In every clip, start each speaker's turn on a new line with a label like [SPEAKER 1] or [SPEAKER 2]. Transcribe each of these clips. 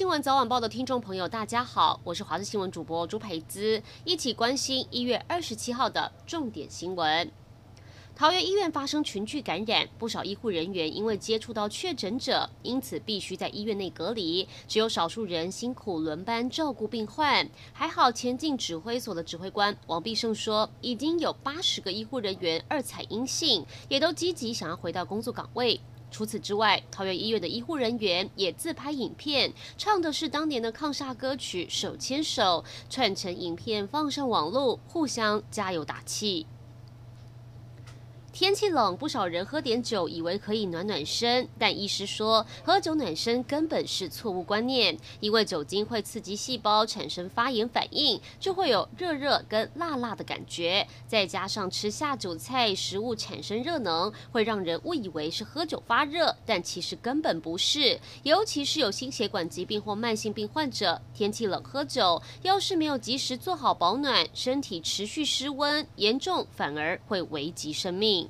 [SPEAKER 1] 新闻早晚报的听众朋友，大家好，我是华视新闻主播朱培姿，一起关心一月二十七号的重点新闻。桃园医院发生群聚感染，不少医护人员因为接触到确诊者，因此必须在医院内隔离，只有少数人辛苦轮班照顾病患。还好前进指挥所的指挥官王必胜说，已经有八十个医护人员二采阴性，也都积极想要回到工作岗位。除此之外，桃园医院的医护人员也自拍影片，唱的是当年的抗煞歌曲《手牵手》，串成影片放上网络，互相加油打气。天气冷，不少人喝点酒，以为可以暖暖身，但医师说，喝酒暖身根本是错误观念，因为酒精会刺激细胞产生发炎反应，就会有热热跟辣辣的感觉，再加上吃下酒菜食物产生热能，会让人误以为是喝酒发热，但其实根本不是。尤其是有心血管疾病或慢性病患者，天气冷喝酒，要是没有及时做好保暖，身体持续失温，严重反而会危及生命。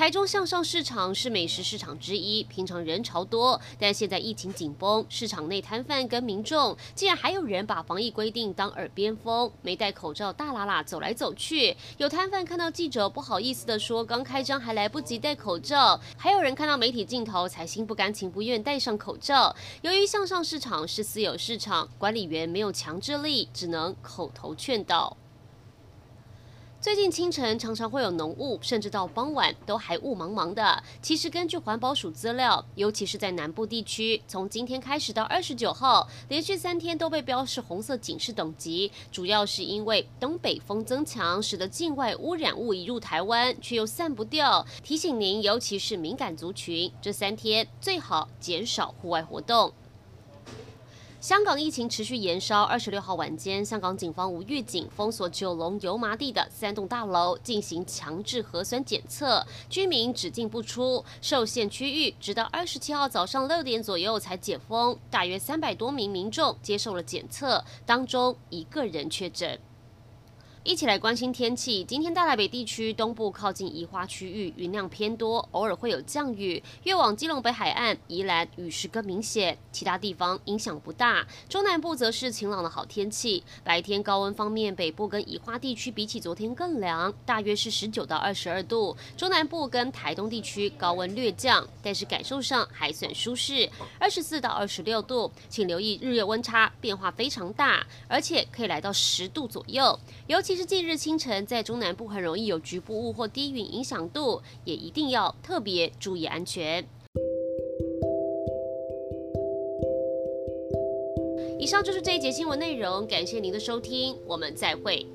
[SPEAKER 1] 台中向上市场是美食市场之一，平常人潮多，但现在疫情紧绷，市场内摊贩跟民众竟然还有人把防疫规定当耳边风，没戴口罩大喇喇走来走去。有摊贩看到记者不好意思地说：“刚开张还来不及戴口罩。”还有人看到媒体镜头才心不甘情不愿戴上口罩。由于向上市场是私有市场，管理员没有强制力，只能口头劝导。最近清晨常常会有浓雾，甚至到傍晚都还雾茫茫的。其实根据环保署资料，尤其是在南部地区，从今天开始到二十九号，连续三天都被标示红色警示等级，主要是因为东北风增强，使得境外污染物移入台湾，却又散不掉。提醒您，尤其是敏感族群，这三天最好减少户外活动。香港疫情持续延烧。二十六号晚间，香港警方无预警封锁九龙油麻地的三栋大楼，进行强制核酸检测，居民只进不出，受限区域直到二十七号早上六点左右才解封。大约三百多名民众接受了检测，当中一个人确诊。一起来关心天气。今天大台北地区东部靠近宜花区域云量偏多，偶尔会有降雨。越往基隆北海岸、宜兰雨势更明显，其他地方影响不大。中南部则是晴朗的好天气。白天高温方面，北部跟宜花地区比起昨天更凉，大约是十九到二十二度。中南部跟台东地区高温略降，但是感受上还算舒适，二十四到二十六度。请留意日月温差变化非常大，而且可以来到十度左右，尤其。其是近日清晨，在中南部很容易有局部雾或低云影响度，也一定要特别注意安全。以上就是这一节新闻内容，感谢您的收听，我们再会。